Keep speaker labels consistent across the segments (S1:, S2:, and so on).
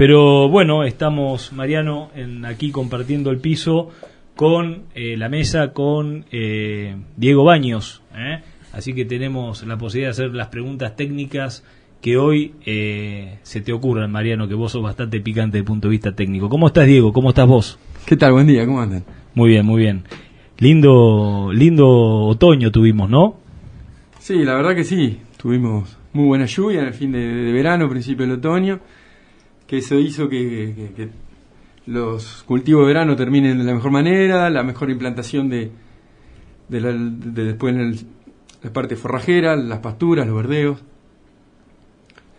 S1: Pero bueno, estamos, Mariano, en, aquí compartiendo el piso con eh, la mesa con eh, Diego Baños. ¿eh? Así que tenemos la posibilidad de hacer las preguntas técnicas que hoy se te ocurran, Mariano, que vos sos bastante picante desde el punto de vista técnico. ¿Cómo estás, Diego? ¿Cómo estás vos?
S2: ¿Qué tal? Buen día, ¿cómo andan?
S1: Muy bien, muy bien. Lindo, lindo otoño tuvimos, ¿no?
S2: Sí, la verdad que sí. Tuvimos muy buena lluvia en el fin de, verano, principio del otoño, que eso hizo que, los cultivos de verano terminen de la mejor manera, la mejor implantación de, después en la parte forrajera, las pasturas, los verdeos.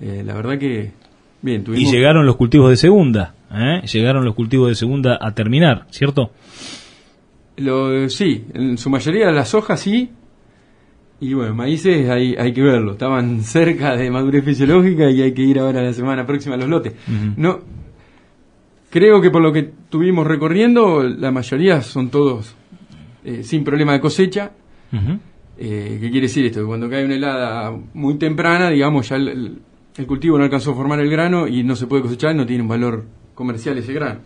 S2: Eh, la verdad que bien.
S1: Tuvimos... Y llegaron los cultivos de segunda, ¿eh? Llegaron los cultivos de segunda a terminar, ¿cierto?
S2: Lo, sí, en su mayoría las hojas sí, y bueno, maíces hay, hay que verlo. Estaban cerca de madurez fisiológica y hay que ir ahora la semana próxima a los lotes. No, creo que por lo que tuvimos recorriendo, la mayoría son todos eh, sin problema de cosecha. Eh, ¿Qué quiere decir esto? Que cuando cae una helada muy temprana, digamos, ya el, el, cultivo no alcanzó a formar el grano y no se puede cosechar, no tiene un valor comercial ese grano.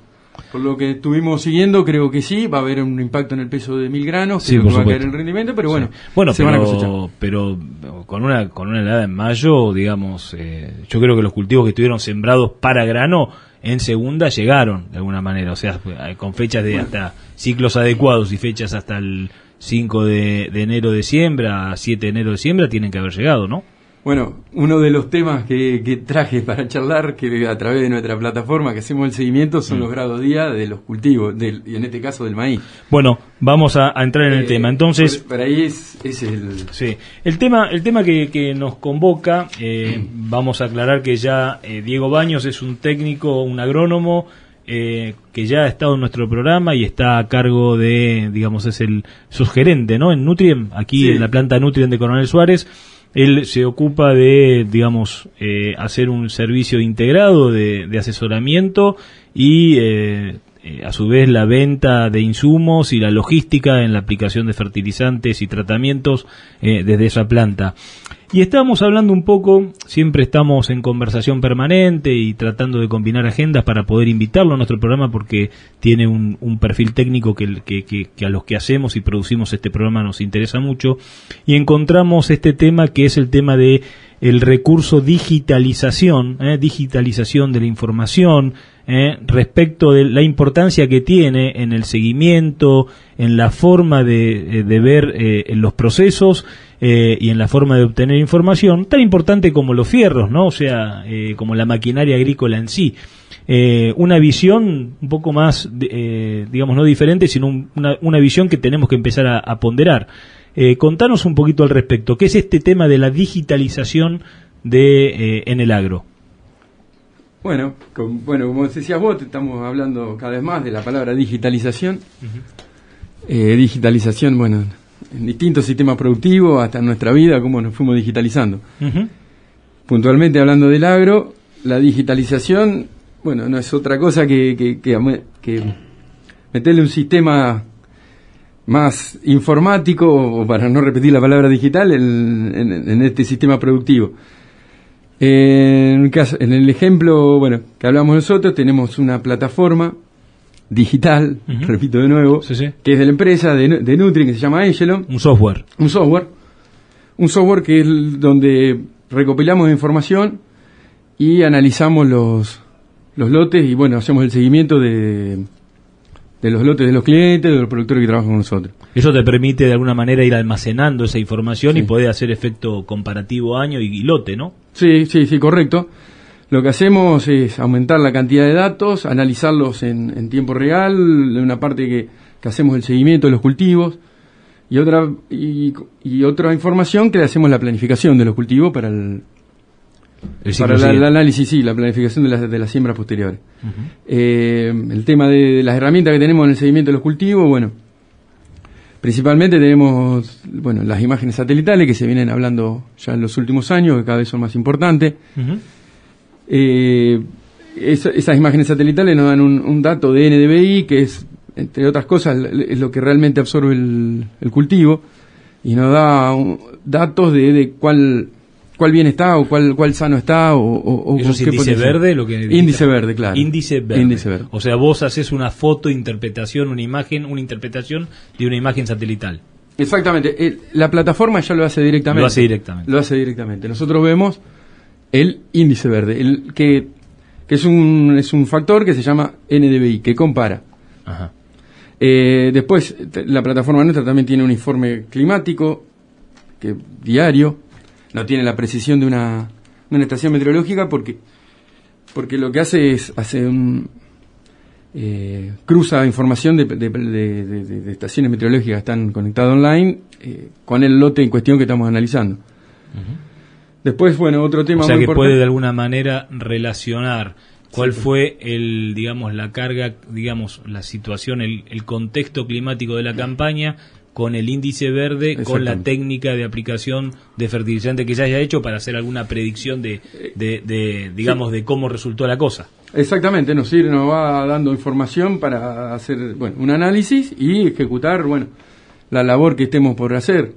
S2: Por lo que estuvimos siguiendo, creo que sí, va a haber un impacto en el peso de mil granos, sí, va a caer el rendimiento, pero bueno,
S1: bueno se pero, van a cosechar. Pero con una, con una helada en mayo, digamos, eh, yo creo que los cultivos que estuvieron sembrados para grano en segunda llegaron de alguna manera, o sea, con fechas de hasta ciclos adecuados y fechas hasta el 5 de, de enero de siembra, 7 de enero de siembra, tienen que haber llegado, ¿no?
S2: Bueno, uno de los temas que, traje para charlar, que a través de nuestra plataforma que hacemos el seguimiento, son mm. los grados día de los cultivos, y en este caso del maíz.
S1: Bueno, vamos a, entrar en el eh, tema. Entonces,
S2: para ahí es, el...
S1: Sí, el tema, el tema que, nos convoca, eh, vamos a aclarar que ya eh, Diego Baños es un técnico, un agrónomo, que ya ha estado en nuestro programa y está a cargo de, digamos, es el gerente, ¿no? En Nutrien, aquí en la planta Nutrien de Coronel Suárez él se ocupa de, digamos, eh, hacer un servicio integrado de, asesoramiento y eh, eh, a su vez la venta de insumos y la logística en la aplicación de fertilizantes y tratamientos desde esa planta. Y estábamos hablando un poco, siempre estamos en conversación permanente y tratando de combinar agendas para poder invitarlo a nuestro programa porque tiene un, perfil técnico que, que, a los que hacemos y producimos este programa nos interesa mucho. Y encontramos este tema que es el tema de el recurso digitalización, ¿eh? digitalización de la información, ¿eh? respecto de la importancia que tiene en el seguimiento, en la forma de, eh, de ver en los procesos y en la forma de obtener información, tan importante como los fierros, ¿no? O sea, como la maquinaria agrícola en sí. una visión un poco más, digamos, no diferente, sino una, una, visión que tenemos que empezar a ponderar. Eh, contanos un poquito al respecto. ¿Qué es este tema de la digitalización de, eh, en el agro?
S2: Bueno, bueno, como decías vos, estamos hablando cada vez más de la palabra digitalización. Eh, digitalización, bueno, en distintos sistemas productivos, hasta en nuestra vida, cómo nos fuimos digitalizando. Puntualmente hablando del agro, la digitalización, bueno, no es otra cosa que, que, que meterle un sistema más informático, o para no repetir la palabra digital, en, este sistema productivo. En, caso, en el ejemplo bueno, que hablamos nosotros, tenemos una plataforma digital, repito de nuevo, que es de la empresa de, de Nutri, que se llama Angelon.
S1: Un software.
S2: Un software. Un software que es donde recopilamos información y analizamos los, los lotes y bueno, hacemos el seguimiento de, de los lotes de los clientes, de los productores que trabajan con nosotros.
S1: Eso te permite de alguna manera ir almacenando esa información y poder hacer efecto comparativo año y, lote, ¿no?
S2: Sí, sí, sí, correcto. Lo que hacemos es aumentar la cantidad de datos, analizarlos en, tiempo real, de una parte que, hacemos el seguimiento de los cultivos y otra y, y, otra información que le hacemos la planificación de los cultivos para el, para el análisis, sí, la planificación de las, de las siembras posteriores. Eh, el tema de, las herramientas que tenemos en el seguimiento de los cultivos, bueno, principalmente tenemos bueno las imágenes satelitales que se vienen hablando ya en los últimos años, que cada vez son más importantes. Eh, esas imágenes satelitales nos dan un, dato de NDVI, que es, entre otras cosas, es lo que realmente absorbe el, cultivo, y nos da datos de, de cuál cuál bien está o cuál, cuál sano está o, o,
S1: ¿Eso es índice verde? Lo que
S2: índice verde, claro.
S1: Índice verde. O sea, vos haces una foto, interpretación, una imagen, una interpretación de una imagen satelital.
S2: Exactamente. la plataforma ya lo hace directamente.
S1: Lo hace directamente.
S2: Lo hace directamente. Nosotros vemos el índice verde, el que, que es, un, es un factor que se llama NDVI, que compara. Ajá. Eh, después, la plataforma nuestra también tiene un informe climático que diario, no tiene la precisión de una, una estación meteorológica porque, porque lo que hace es hace un, eh, cruza información de, de, estaciones meteorológicas que están conectadas online eh, con el lote en cuestión que estamos analizando. Después, bueno, otro tema.
S1: O sea que puede de alguna manera relacionar cuál fue el, digamos, la carga, digamos, la situación, el, contexto climático de la campaña con el índice verde, con la técnica de aplicación de fertilizante que ya haya hecho para hacer alguna predicción de, de, digamos, de cómo resultó la cosa.
S2: Exactamente, nos, sirve, nos va dando información para hacer, bueno, un análisis y ejecutar, bueno, la labor que estemos por hacer.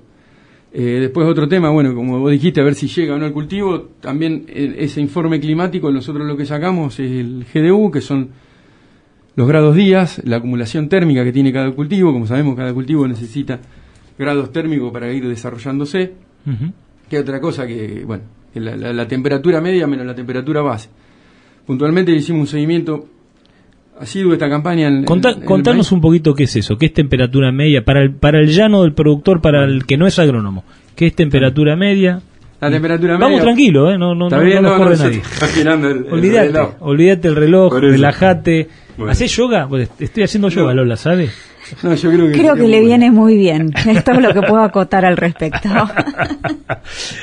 S2: Eh, después otro tema, bueno, como vos dijiste, a ver si llega o no el cultivo, también eh, ese informe climático, nosotros lo que sacamos es el GDU, que son los grados días, la acumulación térmica que tiene cada cultivo, como sabemos cada cultivo necesita grados térmicos para ir desarrollándose, que otra cosa que, bueno, la, temperatura media menos la temperatura base. Puntualmente hicimos un seguimiento sido esta campaña.
S1: contanos un poquito qué es eso, qué es temperatura media para el, para el llano del productor, para el que no es agrónomo. ¿Qué es temperatura media?
S2: La temperatura
S1: media. Vamos tranquilo, ¿eh? no, no, no, no, corre nadie. El, olvídate, el olvídate el reloj, relájate. ¿Hacés yoga? Pues estoy haciendo yoga, Lola, ¿sabes?
S3: No, yo creo que, creo que le viene muy bien. Esto es lo que puedo acotar al respecto.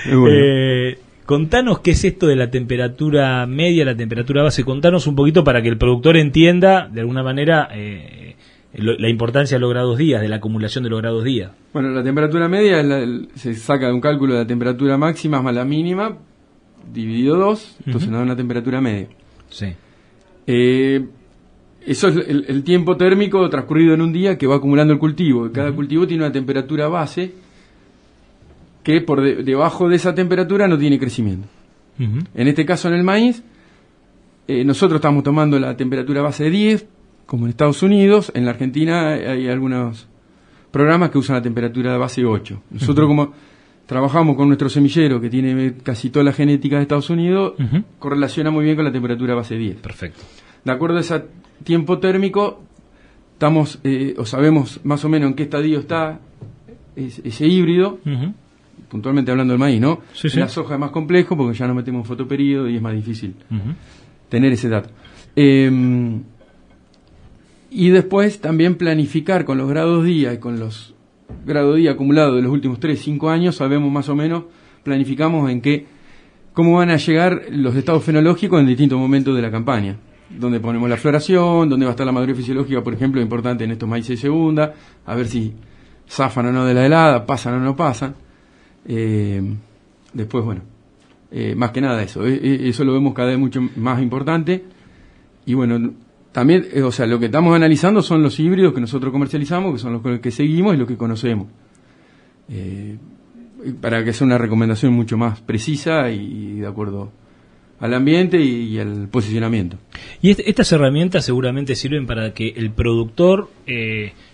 S1: eh, Contanos qué es esto de la temperatura media, la temperatura base. Contanos un poquito para que el productor entienda, de alguna manera, eh, la importancia de los grados días, de la acumulación de los grados días.
S2: Bueno, la temperatura media se saca de un cálculo de la temperatura máxima más la mínima, dividido dos, entonces nos da una temperatura media.
S1: Sí.
S2: Eh, eso es el, tiempo térmico transcurrido en un día que va acumulando el cultivo. Cada cultivo tiene una temperatura base que por debajo de esa temperatura no tiene crecimiento. En este caso, en el maíz, eh, nosotros estamos tomando la temperatura base de 10, como en Estados Unidos. En la Argentina hay algunos programas que usan la temperatura base de 8. Nosotros, como trabajamos con nuestro semillero, que tiene casi toda la genética de Estados Unidos, correlaciona muy bien con la temperatura base de 10.
S1: Perfecto.
S2: De acuerdo a ese tiempo térmico, estamos eh, o sabemos más o menos en qué estadio está ese, híbrido puntualmente hablando del maíz, ¿no? la soja es más complejo porque ya no metemos fotoperíodo y es más difícil tener ese dato. Em, y después también planificar con los grados día y con los grados día acumulados de los últimos 3, 5 años, sabemos más o menos, planificamos en qué, cómo van a llegar los estados fenológicos en distintos momentos de la campaña. Donde ponemos la floración, dónde va a estar la madurez fisiológica, por ejemplo, importante en estos maíces de segunda, a ver si zafan o no de la helada, pasan o no pasan. Eh, después, bueno, eh, más que nada eso, eh, eso lo vemos cada vez mucho más importante. Y bueno, también, o sea, lo que estamos analizando son los híbridos que nosotros comercializamos, que son los que seguimos y los que conocemos. para que sea una recomendación mucho más precisa y, de acuerdo al ambiente y, al posicionamiento.
S1: Y estas herramientas seguramente sirven para que el productor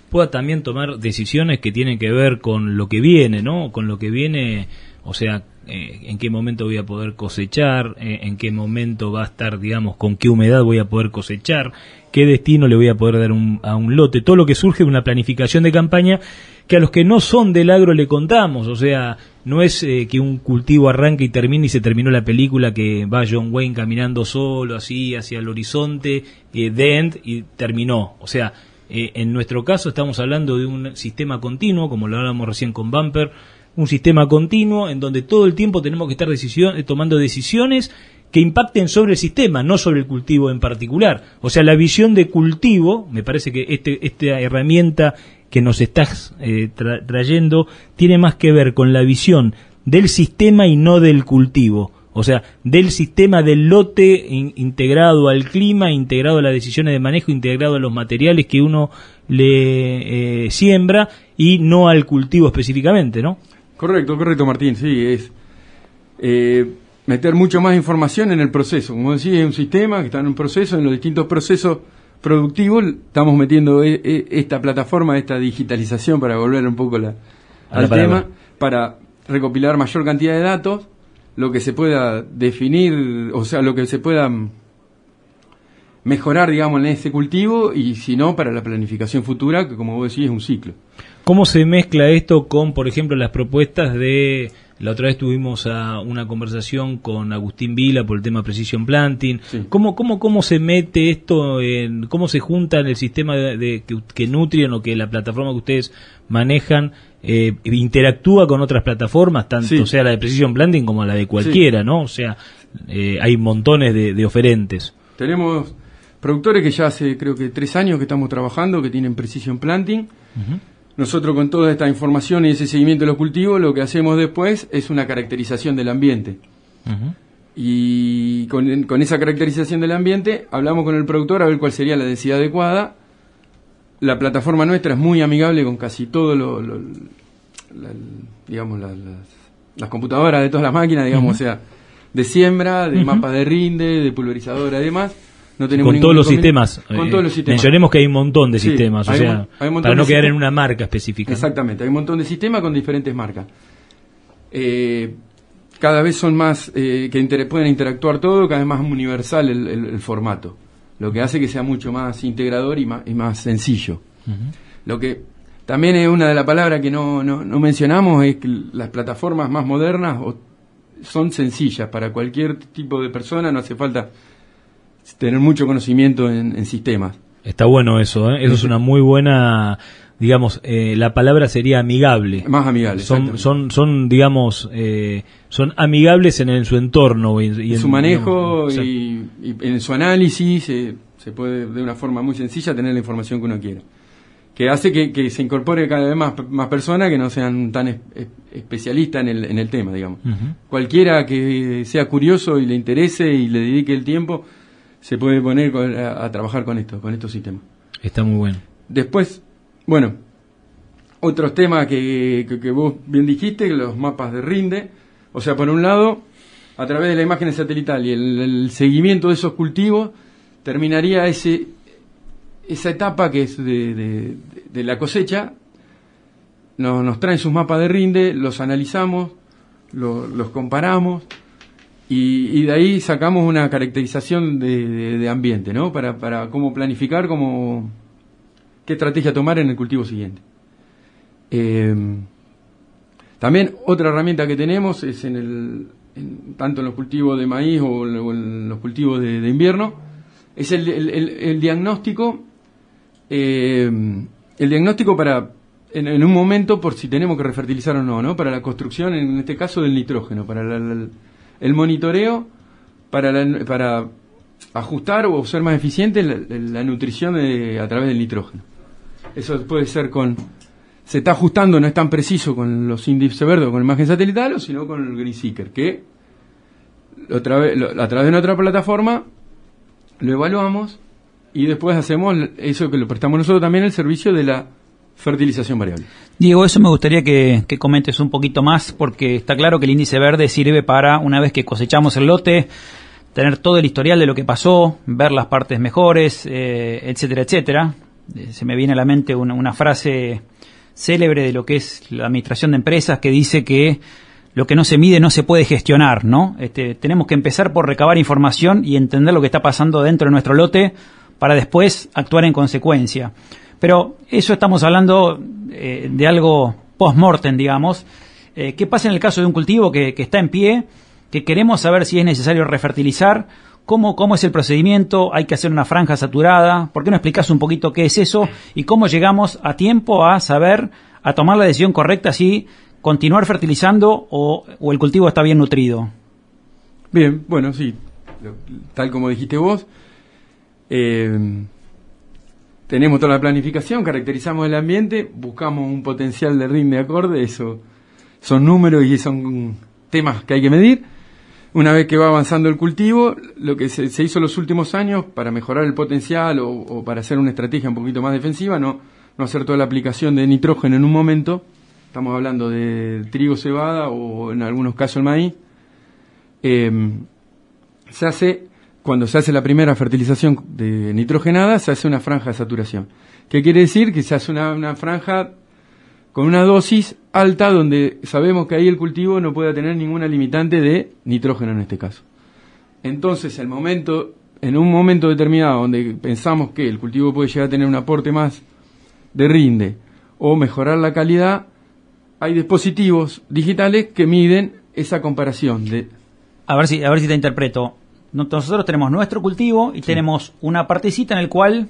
S1: pueda también tomar decisiones que tienen que ver con lo que viene, ¿no? Con lo que viene, o sea, eh, en qué momento voy a poder cosechar, eh, en qué momento va a estar, digamos, con qué humedad voy a poder cosechar, qué destino le voy a poder dar a un lote, todo lo que surge de una planificación de campaña que a los que no son del agro le contamos, o sea, no es eh, que un cultivo arranque y termine y se terminó la película que va John Wayne caminando solo así hacia el horizonte, eh, y terminó, o sea, eh, en nuestro caso estamos hablando de un sistema continuo, como lo hablábamos recién con Bumper, un sistema continuo en donde todo el tiempo tenemos que estar eh, tomando decisiones que impacten sobre el sistema, no sobre el cultivo en particular. O sea, la visión de cultivo, me parece que este, esta herramienta que nos estás eh, trayendo tiene más que ver con la visión del sistema y no del cultivo o sea, del sistema del lote integrado al clima, integrado a las decisiones de manejo, integrado a los materiales que uno le eh, siembra y no al cultivo específicamente, ¿no?
S2: Correcto, correcto, Martín, sí, es, eh, meter mucho más información en el proceso. Como decía, es un sistema que está en un proceso, en los distintos procesos productivos, estamos metiendo e, e, esta plataforma, esta digitalización, para volver un poco la, al tema, para recopilar mayor cantidad de datos, lo que se pueda definir, o sea, lo que se pueda mejorar, digamos, en ese cultivo y si no, para la planificación futura, que como vos decís, es un ciclo.
S1: ¿Cómo se mezcla esto con, por ejemplo, las propuestas de... La otra vez tuvimos a una conversación con Agustín Vila por el tema Precision Planting. ¿Cómo, cómo, ¿Cómo se mete esto, en, cómo se junta en el sistema de, que, que Nutrien o que la plataforma que ustedes manejan eh, interactúa con otras plataformas, tanto sea la de Precision Planting como la de cualquiera, ¿no? O sea, eh, hay montones de, de oferentes.
S2: Tenemos productores que ya hace creo que tres años que estamos trabajando, que tienen Precision Planting. Nosotros con toda esta información y ese seguimiento de los cultivos, lo que hacemos después es una caracterización del ambiente. Y con, esa caracterización del ambiente, hablamos con el productor a ver cuál sería la densidad adecuada. La plataforma nuestra es muy amigable con casi todo lo, digamos, las, computadoras de todas las máquinas, digamos, o sea, de siembra, de mapas de rinde, de pulverizadora
S1: con todos los sistemas. Con todos los sistemas. Mencionemos que hay un montón de sistemas, o sea, para no quedar en una marca específica.
S2: Exactamente, hay un montón de sistemas con diferentes marcas. Eh, cada vez son más eh, que pueden interactuar todo, cada vez más universal el, formato, lo que hace que sea mucho más integrador y más, y más sencillo. Lo que también es una de las palabras que no, no, no mencionamos es que las plataformas más modernas son sencillas para cualquier tipo de persona, no hace falta tener mucho conocimiento en, sistemas.
S1: Está bueno eso, ¿eh? eso es una muy buena, digamos, eh, la palabra sería amigable.
S2: Más amigable.
S1: Son, son, son digamos, eh, son amigables en, su entorno.
S2: Y, en su manejo y, en su análisis se puede de una forma muy sencilla tener la información que uno quiera. Que hace que, se incorpore cada vez más, más personas que no sean tan especialistas en el, en el tema, digamos. Cualquiera que sea curioso y le interese y le dedique el tiempo se puede poner a, trabajar con esto, con estos sistemas.
S1: Está muy bueno.
S2: Después, bueno, otros temas que, que, vos bien dijiste, los mapas de rinde. O sea, por un lado, a través de la imagen satelital y el, seguimiento de esos cultivos, terminaría ese, esa etapa que es de, de, la cosecha. Nos, nos, traen sus mapas de rinde, los analizamos, los comparamos y, de ahí sacamos una caracterización de, ambiente, ¿no? Para, para cómo planificar, cómo, qué estrategia tomar en el cultivo siguiente. Eh, también otra herramienta que tenemos es en el, tanto en los cultivos de maíz o, en los cultivos de, invierno, es el, el, diagnóstico, eh, el diagnóstico para, en, un momento, por si tenemos que refertilizar o no, ¿no? Para la construcción, en este caso, del nitrógeno, para la el monitoreo para, para ajustar o ser más eficiente la, nutrición a través del nitrógeno. Eso puede ser con... Se está ajustando, no es tan preciso con los índices verdes o con la imagen satelital, sino con el Green Seeker, que otra vez, a través de una otra plataforma lo evaluamos y después hacemos eso que lo prestamos nosotros también, el servicio de la fertilización variable.
S4: Diego, eso me gustaría que, comentes un poquito más, porque está claro que el índice verde sirve para, una vez que cosechamos el lote, tener todo el historial de lo que pasó, ver las partes mejores, eh, etcétera, etcétera. Eh, se me viene a la mente una, frase célebre de lo que es la administración de empresas que dice que lo que no se mide no se puede gestionar, ¿no? Este, tenemos que empezar por recabar información y entender lo que está pasando dentro de nuestro lote para después actuar en consecuencia. Pero eso estamos hablando eh, de algo post-mortem, digamos. Eh, ¿Qué pasa en el caso de un cultivo que, está en pie, que queremos saber si es necesario refertilizar? ¿Cómo, ¿Cómo es el procedimiento? ¿Hay que hacer una franja saturada? ¿Por qué no explicas un poquito qué es eso? ¿Y cómo llegamos a tiempo a saber, a tomar la decisión correcta si continuar fertilizando o, el cultivo está bien nutrido?
S2: Bien, bueno, sí, tal como dijiste vos. Eh, tenemos toda la planificación, caracterizamos el ambiente, buscamos un potencial de rinde acorde, eso son números y son temas que hay que medir. Una vez que va avanzando el cultivo, lo que se, hizo en los últimos años para mejorar el potencial o, para hacer una estrategia un poquito más defensiva, no, no hacer toda la aplicación de nitrógeno en un momento, estamos hablando de trigo, cebada o en algunos casos el maíz, eh, se hace, cuando se hace la primera fertilización de nitrogenada, se hace una franja de saturación. ¿Qué quiere decir? Que se hace una, franja con una dosis alta donde sabemos que ahí el cultivo no puede tener ninguna limitante de nitrógeno en este caso. Entonces, en un momento determinado donde pensamos que el cultivo puede llegar a tener un aporte más de rinde o mejorar la calidad, hay dispositivos digitales que miden esa comparación de
S4: A ver si, a ver si te interpreto. No- Nosotros tenemos nuestro cultivo y tenemos una partecita en el cual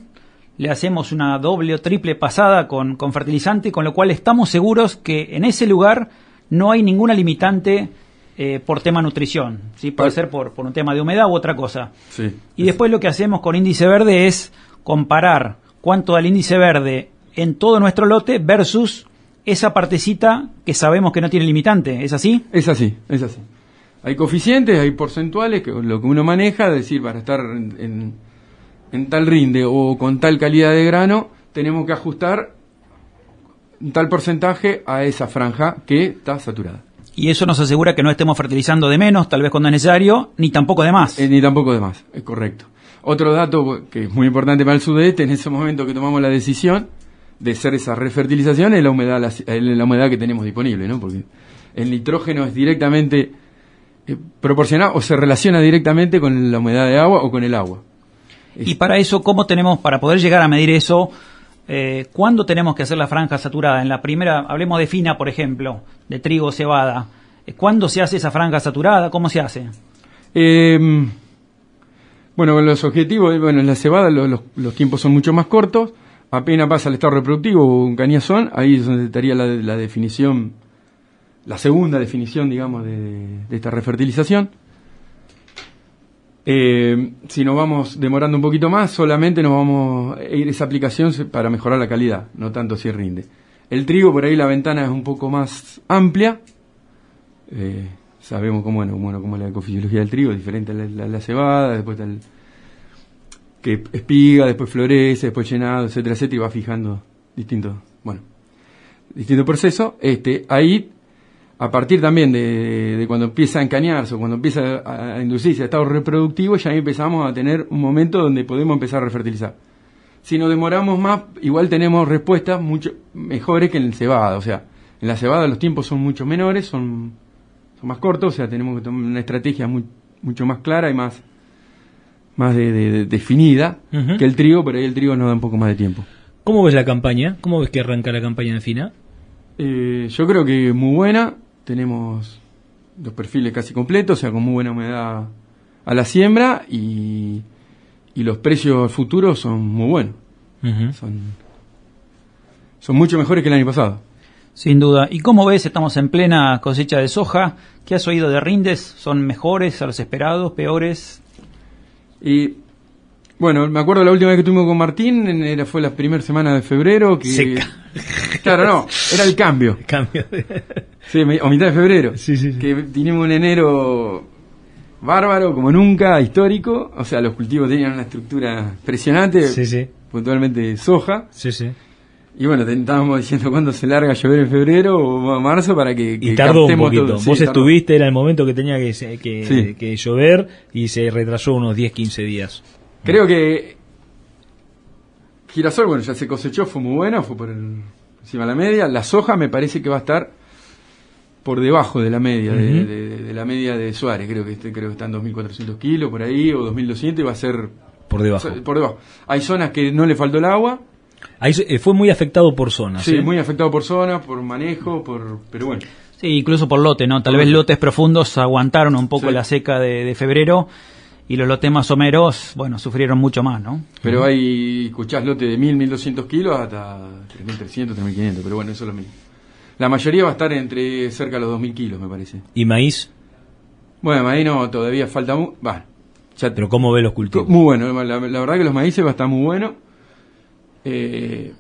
S4: le hacemos una doble o triple pasada con, con fertilizante, con lo cual estamos seguros que en ese lugar no hay ninguna limitante eh, por tema nutrición. ¿sí? Puede ser por, por un tema de humedad u otra cosa.
S2: Sí.
S4: Y después lo que hacemos con índice verde es comparar cuánto da el índice verde en todo nuestro lote versus esa partecita que sabemos que no tiene limitante. ¿Es así?
S2: Es así, es así. Hay coeficientes, hay porcentuales, que lo que uno maneja, es decir, para estar en, en- en tal rinde o con tal calidad de grano, tenemos que ajustar un tal porcentaje a esa franja que está saturada.
S4: Y eso nos asegura que no estemos fertilizando de menos, tal vez cuando es necesario, ni tampoco de más.
S2: Eh, ni tampoco de más, es correcto. Otro dato que es muy importante para el sudeste, en ese momento que tomamos la decisión de hacer esa refertilización, es la humedad, la humedad que tenemos disponible, ¿no? Porque el nitrógeno es directamente eh, proporcionado o se relaciona directamente con la humedad de agua o con el agua.
S4: Y para eso, ¿cómo tenemos, para poder llegar a medir eso, eh, cuándo tenemos que hacer la franja saturada? En la primera, hablemos de fina, por ejemplo, de trigo o cebada. Eh, ¿Cuándo se hace esa franja saturada? ¿Cómo se hace?
S2: Eh, bueno, con los objetivos, bueno, en la cebada lo- los, los tiempos son mucho más cortos, apenas pasa al estado reproductivo o un cañazón, ahí es donde estaría la, la definición, la segunda definición, digamos, de, de esta refertilización. Eh, si nos vamos demorando un poquito más, solamente nos vamos a ir a esa aplicación para mejorar la calidad, no tanto si rinde. El trigo, por ahí la ventana es un poco más amplia, eh, sabemos cómo, bueno, bueno, cómo es la ecofisiología del trigo, diferente a la, la- la cebada, después está el que espiga, después florece, después llenado, etcétera, etcétera, y va fijando distintos, bueno, distintos procesos. Este, ahí, a partir también de, de cuando empieza a encañarse o cuando empieza a, inducirse a estado reproductivo, ya ahí empezamos a tener un momento donde podemos empezar a refertilizar. Si nos demoramos más, igual tenemos respuestas mucho mejores que en el cebada. O sea, en la cebada los tiempos son mucho menores, son, son más cortos, o sea, tenemos que tomar una estrategia muy- mucho más clara y más, más de, de- de- definida que el trigo, pero ahí el trigo nos da un poco más de tiempo.
S1: ¿Cómo ves la campaña? ¿Cómo ves que arranca la campaña de Fina?
S2: Eh, yo creo que muy buena, tenemos los perfiles casi completos, o sea, con muy buena humedad a la siembra y, y los precios futuros son muy buenos, son, son mucho mejores que el año pasado.
S4: Sin duda. ¿Y cómo ves? Estamos en plena cosecha de soja. ¿Qué has oído de rindes? ¿Son mejores a los esperados? ¿Peores?
S2: Y bueno, me acuerdo la última vez que tuvimos con Martín, en- era, fue la primera semana de febrero. Que,
S1: Seca.
S2: Claro, no, era el cambio.
S1: Cambio de...
S2: Sí, o mitad de febrero.
S1: Sí, sí, sí.
S2: Que teníamos un enero bárbaro, como nunca, histórico. O sea, los cultivos tenían una estructura impresionante,
S1: Sí, sí.
S2: puntualmente soja.
S1: Sí, sí.
S2: Y bueno, estábamos diciendo cuándo se larga a llover en febrero o marzo para que, que
S1: Y tardó un poquito.
S2: todo. Sí,
S1: Vos
S2: tardó.
S1: estuviste, era el momento que tenía que, que,
S2: Sí.
S1: que llover y se retrasó unos 10, 15 días.
S2: Creo que girasol, bueno, ya se cosechó, fue muy bueno, fue por el- encima de la media. La soja me parece que va a estar por debajo de la media, de, de- de la media de Suárez. Creo que este, creo que está en 2.400 kilos por ahí o 2.200 y va a ser
S1: Por debajo.
S2: por debajo. Hay zonas que no le faltó el agua,
S1: Ahí eh, fue muy afectado por zonas.
S2: sí,
S1: ¿eh?
S2: muy afectado por zonas, por manejo, por pero bueno.
S4: Sí, incluso por lote, ¿no? Tal vez lotes profundos aguantaron un poco
S2: Sí.
S4: la seca de, de febrero y los lotes más someros, bueno, sufrieron mucho más, ¿no?
S2: Pero hay, escuchás lote de 1.000, 1.200 kilos hasta 3.300, 3.500, pero bueno, eso es lo mismo. La mayoría va a estar entre cerca de los 2.000 kilos, me parece.
S1: ¿Y maíz?
S2: Bueno, maíz no, todavía falta Va, ya
S1: Pero ¿cómo ve los cultivos?
S2: Muy bueno, la, la verdad que los maíces va a estar muy bueno. Eh,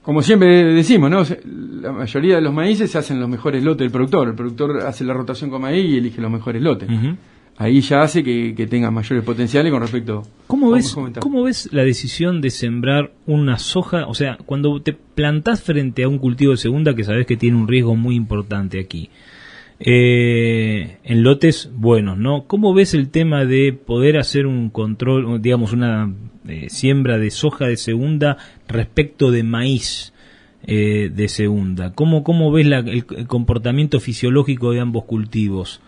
S2: como siempre decimos, ¿no? La mayoría de los maíces se hacen los mejores lotes del productor. El productor hace la rotación con maíz y elige los mejores lotes.
S1: Ujú.
S2: Ahí ya hace que, que tenga mayores potenciales con respecto
S1: ¿Cómo ves. ¿Cómo ves la decisión de sembrar una soja? O sea, cuando te plantás frente a un cultivo de segunda que sabes que tiene un riesgo muy importante aquí, eh, en lotes buenos, ¿no? ¿Cómo ves el tema de poder hacer un control, digamos, una eh, siembra de soja de segunda respecto de maíz eh, de segunda? ¿Cómo, cómo ves la, el, comportamiento fisiológico de ambos cultivos?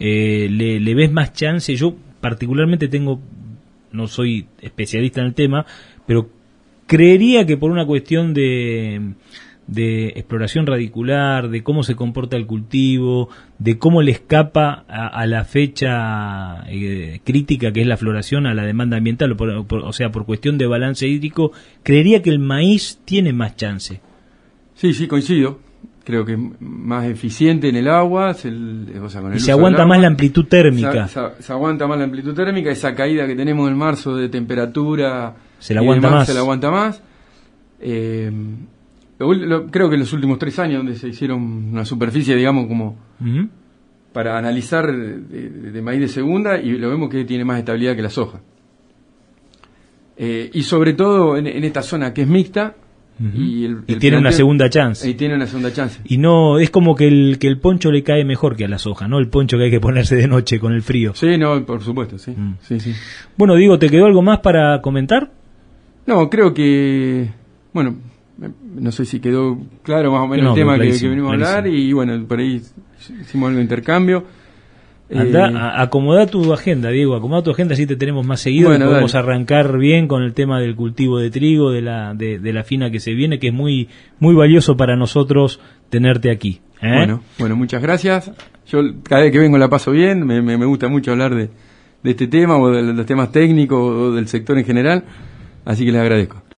S1: Eh, ¿le, ¿Le ves más chance? Yo particularmente tengo, no soy especialista en el tema, pero creería que por una cuestión de de exploración radicular, de cómo se comporta el cultivo, de cómo le escapa a, la fecha eh, crítica que es la floración a la demanda ambiental, o, sea, por cuestión de balance hídrico, creería que el maíz tiene más chance.
S2: Sí, sí, coincido. Creo que es más eficiente en el agua. Se,
S1: y se aguanta más la amplitud térmica.
S2: Se, aguanta más la amplitud térmica. Esa caída que tenemos en marzo de temperatura.
S1: Se la aguanta más.
S2: Se la aguanta más. Eh, creo que en los últimos tres años, donde se hicieron una superficie, digamos, como para analizar de, maíz de segunda, y lo vemos que tiene más estabilidad que la soja. Eh, y sobre todo en, esta zona que es mixta.
S1: Y, tiene una segunda chance.
S2: Y tiene una segunda chance.
S1: Y no, es como que el, que el poncho le cae mejor que a la soja, ¿no? El poncho que hay que ponerse de noche con el frío.
S2: Sí, no, por supuesto, sí. Mm. sí, sí.
S1: Bueno, digo, ¿te quedó algo más para comentar?
S2: No, creo que, bueno, no sé si quedó claro más o menos el tema que, venimos a hablar y bueno, por ahí hicimos algo de intercambio.
S1: Anda, eh, acomoda tu agenda, Diego, acomoda tu agenda, así te tenemos más seguido y podemos arrancar bien con el tema del cultivo de trigo, de la, de, la fina que se viene, que es muy, muy valioso para nosotros tenerte aquí.
S2: ¿eh? Bueno, bueno, muchas gracias. Yo cada vez que vengo la paso bien, me, me, gusta mucho hablar de, de este tema o de los temas técnicos o del sector en general, así que les agradezco.